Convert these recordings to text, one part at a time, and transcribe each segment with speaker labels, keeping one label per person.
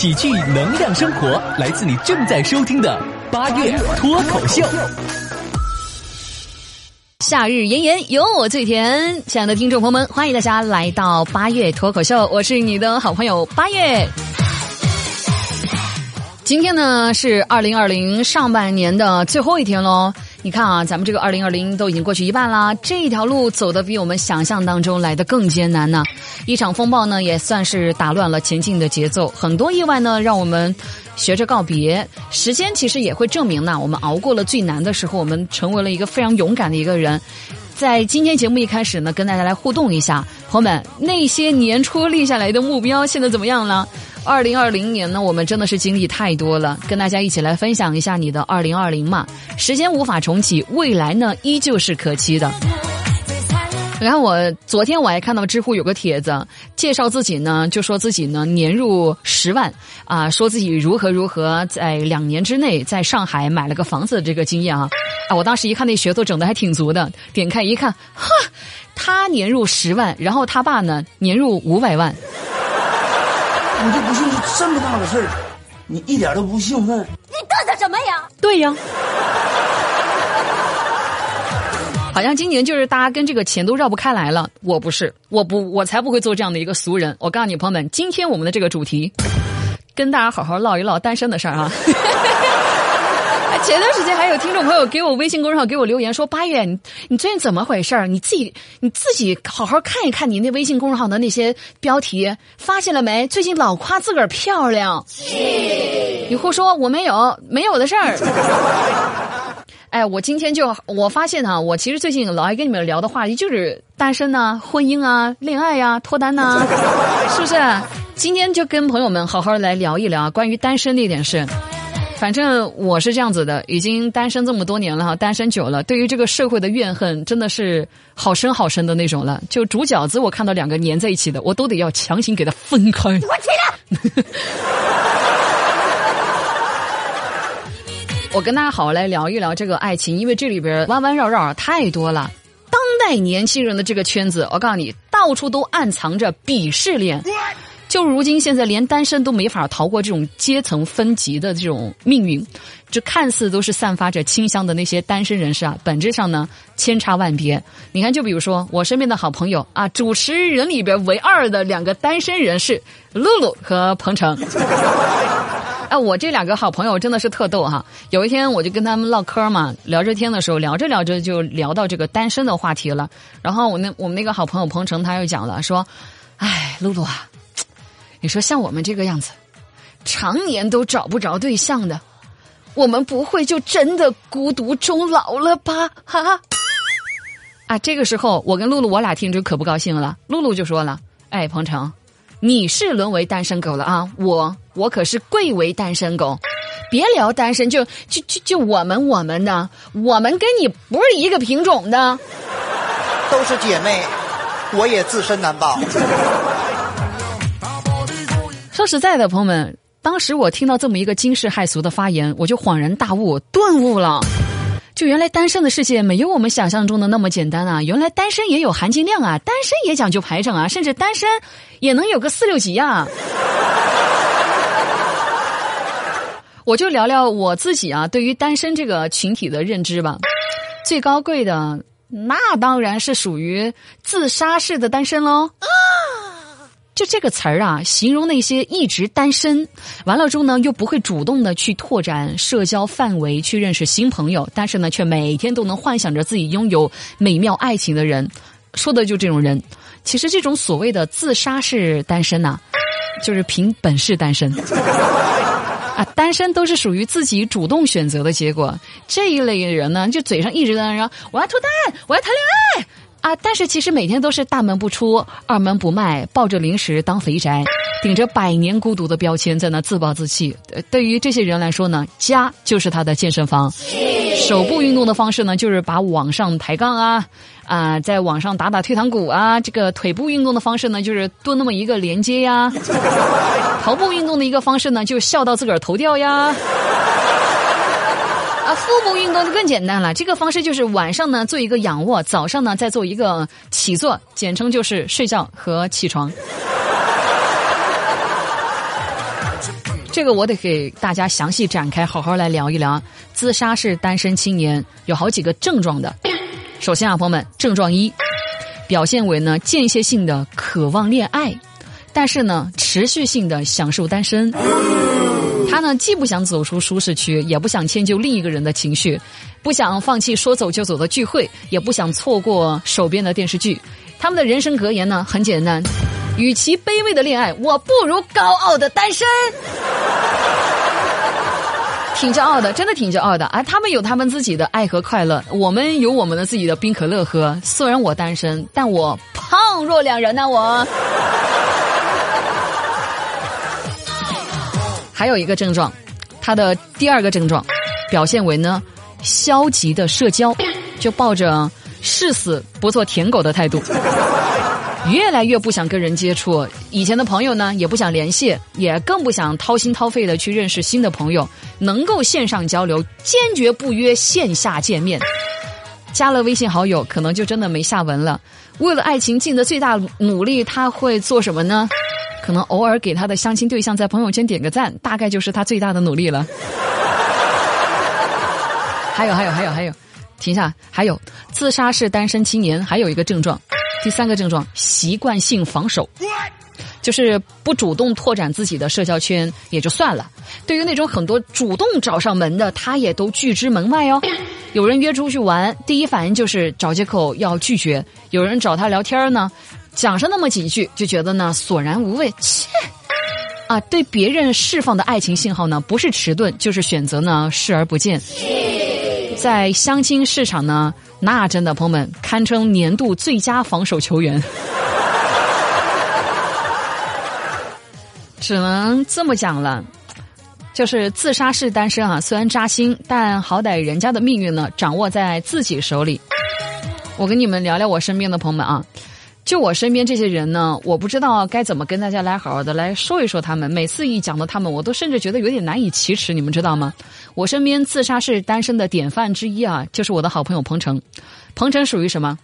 Speaker 1: 喜剧能量生活，来自你正在收听的八月脱口秀。
Speaker 2: 夏日炎炎，有我最甜。亲爱的听众朋友们，欢迎大家来到八月脱口秀，我是你的好朋友八月。今天呢是二零二零上半年的最后一天喽。你看啊，咱们这个二零二零都已经过去一半啦，这一条路走的比我们想象当中来的更艰难呢。一场风暴呢，也算是打乱了前进的节奏，很多意外呢，让我们学着告别。时间其实也会证明呢，我们熬过了最难的时候，我们成为了一个非常勇敢的一个人。在今天节目一开始呢，跟大家来互动一下，朋友们，那些年初立下来的目标，现在怎么样了？二零二零年呢，我们真的是经历太多了，跟大家一起来分享一下你的二零二零嘛。时间无法重启，未来呢依旧是可期的。然后我昨天我还看到知乎有个帖子，介绍自己呢，就说自己呢年入十万啊，说自己如何如何在两年之内在上海买了个房子的这个经验啊啊！我当时一看那噱头整的还挺足的，点开一看，哈，他年入十万，然后他爸呢年入五百万。
Speaker 3: 你就不信是这么大的事儿，你一点都不兴奋？
Speaker 4: 你嘚瑟什么呀？
Speaker 2: 对呀，好像今年就是大家跟这个钱都绕不开来了。我不是，我不，我才不会做这样的一个俗人。我告诉你，朋友们，今天我们的这个主题，跟大家好好唠一唠单身的事儿啊。前段时间还有听众朋友给我微信公众号给我留言说：“八月，你你最近怎么回事儿你自己你自己好好看一看你那微信公众号的那些标题，发现了没？最近老夸自个儿漂亮。你胡说，我没有，没有的事儿。哎，我今天就我发现哈，我其实最近老爱跟你们聊的话题就是单身呐、婚姻啊、恋爱呀、脱单呐，是不是？今天就跟朋友们好好来聊一聊关于单身那点事。反正我是这样子的，已经单身这么多年了哈，单身久了，对于这个社会的怨恨真的是好深好深的那种了。就煮饺子，我看到两个粘在一起的，我都得要强行给它分开。
Speaker 4: 我起来！
Speaker 2: 我跟大家好好来聊一聊这个爱情，因为这里边弯弯绕绕太多了。当代年轻人的这个圈子，我告诉你，到处都暗藏着鄙视链。就如今，现在连单身都没法逃过这种阶层分级的这种命运。这看似都是散发着清香的那些单身人士啊，本质上呢千差万别。你看，就比如说我身边的好朋友啊，主持人里边唯二的两个单身人士，露露和彭程。哎，我这两个好朋友真的是特逗哈。有一天我就跟他们唠嗑嘛，聊着天的时候，聊着聊着就聊到这个单身的话题了。然后我那我们那个好朋友彭程他又讲了说：“哎，露露啊。”你说像我们这个样子，常年都找不着对象的，我们不会就真的孤独终老了吧？哈！啊，这个时候我跟露露我俩听着可不高兴了。露露就说了：“哎，鹏程，你是沦为单身狗了啊！我我可是贵为单身狗，别聊单身，就就就就我们我们的，我们跟你不是一个品种的，
Speaker 5: 都是姐妹，我也自身难保。”
Speaker 2: 说实在的，朋友们，当时我听到这么一个惊世骇俗的发言，我就恍然大悟、顿悟了。就原来单身的世界没有我们想象中的那么简单啊！原来单身也有含金量啊，单身也讲究排场啊，甚至单身也能有个四六级啊。我就聊聊我自己啊，对于单身这个群体的认知吧。最高贵的，那当然是属于自杀式的单身喽。就这个词儿啊，形容那些一直单身，完了之后呢，又不会主动的去拓展社交范围，去认识新朋友，但是呢，却每天都能幻想着自己拥有美妙爱情的人，说的就这种人。其实这种所谓的自杀式单身呐，就是凭本事单身啊，单身都是属于自己主动选择的结果。这一类人呢，就嘴上一直在说我要脱单，我要谈恋爱。啊！但是其实每天都是大门不出，二门不迈，抱着零食当肥宅，顶着百年孤独的标签在那自暴自弃。对于这些人来说呢，家就是他的健身房。手部运动的方式呢，就是把网上抬杠啊，啊，在网上打打退堂鼓啊。这个腿部运动的方式呢，就是多那么一个连接呀。头部运动的一个方式呢，就是笑到自个儿头掉呀。啊，腹部运动就更简单了。这个方式就是晚上呢做一个仰卧，早上呢再做一个起坐，简称就是睡觉和起床。这个我得给大家详细展开，好好来聊一聊。自杀式单身青年有好几个症状的。首先啊，朋友们，症状一，表现为呢间歇性的渴望恋爱，但是呢持续性的享受单身。他呢既不想走出舒适区，也不想迁就另一个人的情绪，不想放弃说走就走的聚会，也不想错过手边的电视剧。他们的人生格言呢很简单：与其卑微的恋爱，我不如高傲的单身。挺骄傲的，真的挺骄傲的啊！他们有他们自己的爱和快乐，我们有我们的自己的冰可乐喝。虽然我单身，但我胖若两人呢。我还有一个症状，他的第二个症状表现为呢消极的社交，就抱着誓死不做舔狗的态度。越来越不想跟人接触，以前的朋友呢也不想联系，也更不想掏心掏肺的去认识新的朋友。能够线上交流，坚决不约线下见面。加了微信好友，可能就真的没下文了。为了爱情尽的最大努力，他会做什么呢？可能偶尔给他的相亲对象在朋友圈点个赞，大概就是他最大的努力了。还有还有还有还有，停下！还有自杀式单身青年还有一个症状。第三个症状，习惯性防守，就是不主动拓展自己的社交圈也就算了，对于那种很多主动找上门的，他也都拒之门外哦。有人约出去玩，第一反应就是找借口要拒绝；有人找他聊天呢，讲上那么几句，就觉得呢索然无味。切，啊，对别人释放的爱情信号呢，不是迟钝，就是选择呢视而不见。在相亲市场呢。那真的，朋友们堪称年度最佳防守球员，只能这么讲了。就是自杀式单身啊，虽然扎心，但好歹人家的命运呢掌握在自己手里。我跟你们聊聊我身边的朋友们啊。就我身边这些人呢，我不知道该怎么跟大家来好好的来说一说他们。每次一讲到他们，我都甚至觉得有点难以启齿，你们知道吗？我身边自杀式单身的典范之一啊，就是我的好朋友彭程。彭程属于什么？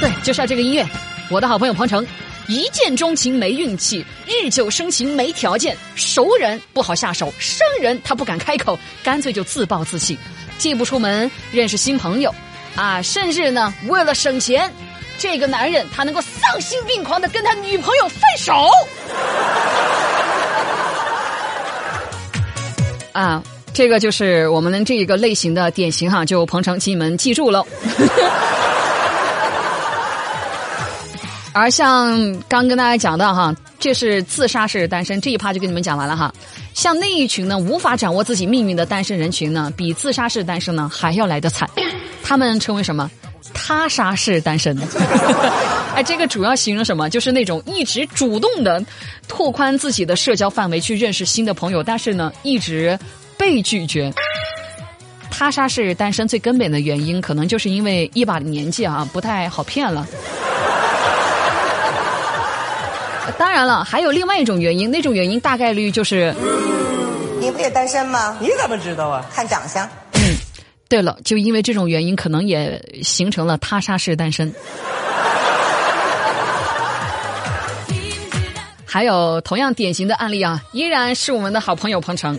Speaker 2: 对，就是要这个音乐。我的好朋友彭程，一见钟情没运气，日久生情没条件，熟人不好下手，生人他不敢开口，干脆就自暴自弃，既不出门认识新朋友，啊，甚至呢为了省钱。这个男人，他能够丧心病狂的跟他女朋友分手，啊，这个就是我们这一个类型的典型哈，就彭程，请你们记住喽。而像刚跟大家讲的哈，这是自杀式单身这一趴就跟你们讲完了哈。像那一群呢，无法掌握自己命运的单身人群呢，比自杀式单身呢还要来得惨，他们称为什么？他杀是单身，哎，这个主要形容什么？就是那种一直主动的拓宽自己的社交范围，去认识新的朋友，但是呢，一直被拒绝。他杀是单身最根本的原因，可能就是因为一把年纪啊，不太好骗了。当然了，还有另外一种原因，那种原因大概率就是，
Speaker 6: 你不也单身吗？
Speaker 3: 你怎么知道啊？
Speaker 6: 看长相。
Speaker 2: 对了，就因为这种原因，可能也形成了他杀式单身。还有同样典型的案例啊，依然是我们的好朋友彭程。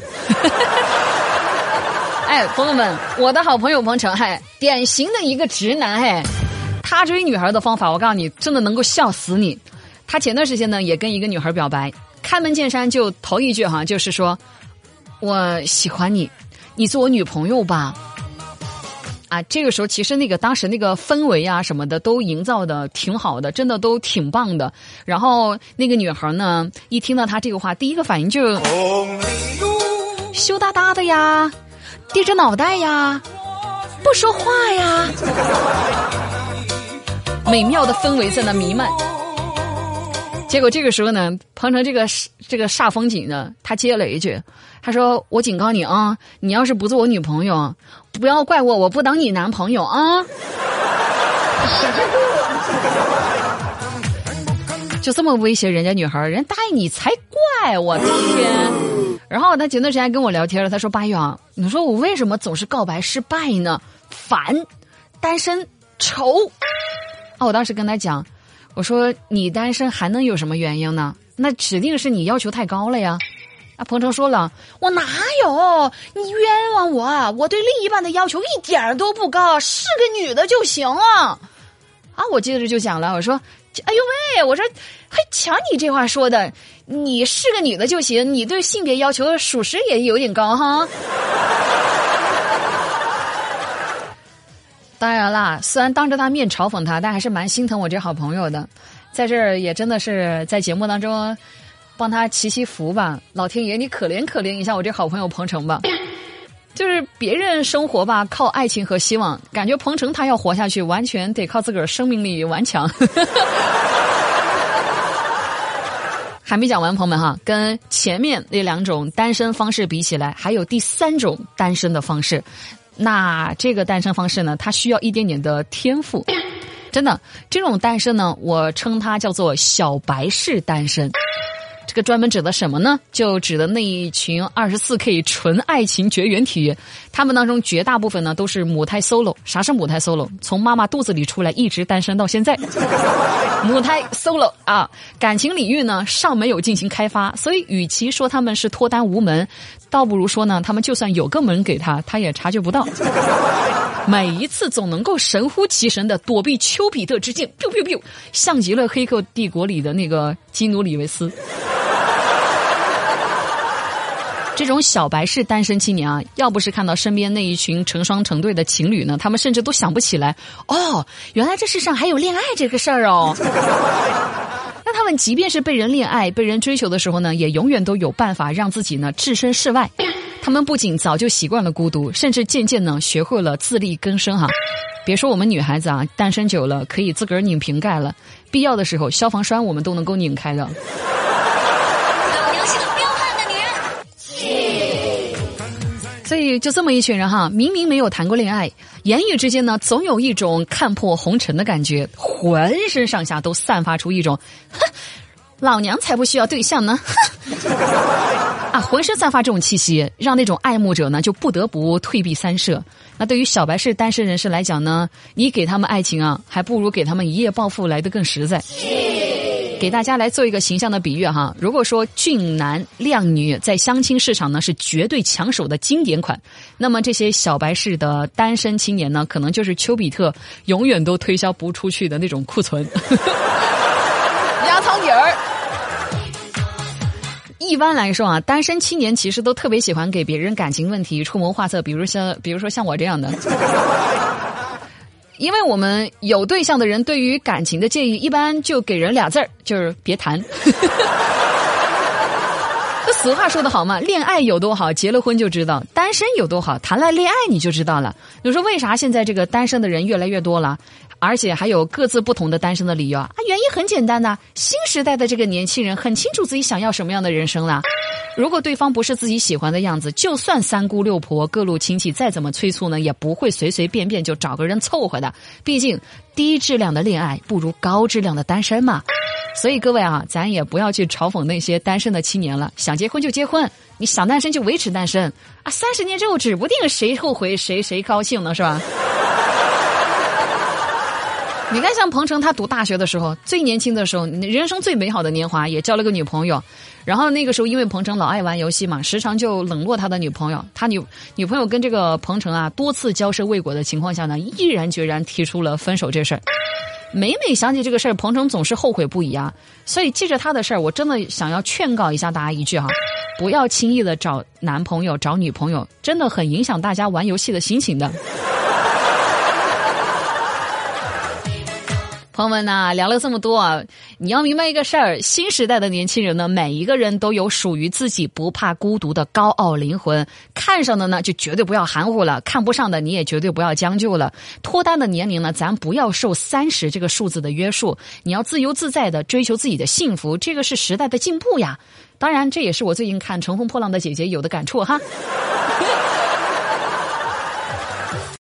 Speaker 2: 哎，朋友们，我的好朋友彭程，嘿，典型的一个直男，嘿，他追女孩的方法，我告诉你，真的能够笑死你。他前段时间呢，也跟一个女孩表白，开门见山就头一句哈，就是说，我喜欢你，你做我女朋友吧。啊，这个时候其实那个当时那个氛围啊什么的都营造的挺好的，真的都挺棒的。然后那个女孩呢，一听到他这个话，第一个反应就羞答答的呀，低着脑袋呀，不说话呀，美妙的氛围在那弥漫。结果这个时候呢，碰成这个这个煞风景呢，他接了一句，他说：“我警告你啊，你要是不做我女朋友，不要怪我，我不当你男朋友啊。”就这么威胁人家女孩，人答应你才怪！我天！然后他前段时间跟我聊天了，他说：“八月啊，你说我为什么总是告白失败呢？烦，单身，愁。”啊，我当时跟他讲。我说你单身还能有什么原因呢？那指定是你要求太高了呀！啊，鹏程说了，我哪有？你冤枉我啊！我对另一半的要求一点都不高，是个女的就行啊。啊，我接着就讲了，我说，哎呦喂，我说，还瞧你这话说的，你是个女的就行，你对性别要求属实也有点高哈。当然啦，虽然当着他面嘲讽他，但还是蛮心疼我这好朋友的，在这儿也真的是在节目当中。帮他祈祈福吧，老天爷，你可怜可怜一下我这好朋友彭程吧。就是别人生活吧，靠爱情和希望，感觉彭程他要活下去，完全得靠自个儿生命力顽强。还没讲完，朋友们哈，跟前面那两种单身方式比起来，还有第三种单身的方式。那这个单身方式呢，它需要一点点的天赋。真的，这种单身呢，我称它叫做小白式单身。这个专门指的什么呢？就指的那一群二十四 K 纯爱情绝缘体，他们当中绝大部分呢都是母胎 solo。啥是母胎 solo？从妈妈肚子里出来一直单身到现在。母胎 solo 啊，感情领域呢尚没有进行开发，所以与其说他们是脱单无门，倒不如说呢他们就算有个门给他，他也察觉不到。每一次总能够神乎其神的躲避丘比特之箭，biu biu biu，像极了《黑客帝国》里的那个基努里维斯。这种小白式单身青年啊，要不是看到身边那一群成双成对的情侣呢，他们甚至都想不起来哦，原来这世上还有恋爱这个事儿哦。那他们即便是被人恋爱、被人追求的时候呢，也永远都有办法让自己呢置身事外。他们不仅早就习惯了孤独，甚至渐渐呢学会了自力更生哈。别说我们女孩子啊，单身久了可以自个儿拧瓶盖了，必要的时候消防栓我们都能够拧开的。所以就这么一群人哈，明明没有谈过恋爱，言语之间呢，总有一种看破红尘的感觉，浑身上下都散发出一种，哼，老娘才不需要对象呢，啊，浑身散发这种气息，让那种爱慕者呢就不得不退避三舍。那对于小白式单身人士来讲呢，你给他们爱情啊，还不如给他们一夜暴富来的更实在。给大家来做一个形象的比喻哈，如果说俊男靓女在相亲市场呢是绝对抢手的经典款，那么这些小白式的单身青年呢，可能就是丘比特永远都推销不出去的那种库存，压舱底儿。一般来说啊，单身青年其实都特别喜欢给别人感情问题出谋划策，比如像比如说像我这样的。因为我们有对象的人，对于感情的建议，一般就给人俩字儿，就是别谈。这俗话说得好嘛，恋爱有多好，结了婚就知道；单身有多好，谈了恋爱你就知道了。你说为啥现在这个单身的人越来越多了？而且还有各自不同的单身的理由啊？原因很简单呐，新时代的这个年轻人很清楚自己想要什么样的人生了。如果对方不是自己喜欢的样子，就算三姑六婆、各路亲戚再怎么催促呢，也不会随随便便就找个人凑合的。毕竟低质量的恋爱不如高质量的单身嘛。所以各位啊，咱也不要去嘲讽那些单身的青年了。想结婚就结婚，你想单身就维持单身啊。三十年之后，指不定谁后悔谁谁高兴呢，是吧？你看，像彭程，他读大学的时候，最年轻的时候，人生最美好的年华，也交了个女朋友。然后那个时候，因为彭程老爱玩游戏嘛，时常就冷落他的女朋友。他女女朋友跟这个彭程啊，多次交涉未果的情况下呢，毅然决然提出了分手这事儿。每每想起这个事儿，彭程总是后悔不已啊。所以记着他的事儿，我真的想要劝告一下大家一句哈，不要轻易的找男朋友、找女朋友，真的很影响大家玩游戏的心情的。朋友们呐，聊了这么多啊，你要明白一个事儿：新时代的年轻人呢，每一个人都有属于自己不怕孤独的高傲灵魂。看上的呢，就绝对不要含糊了；看不上的，你也绝对不要将就了。脱单的年龄呢，咱不要受三十这个数字的约束，你要自由自在的追求自己的幸福，这个是时代的进步呀。当然，这也是我最近看《乘风破浪的姐姐》有的感触哈。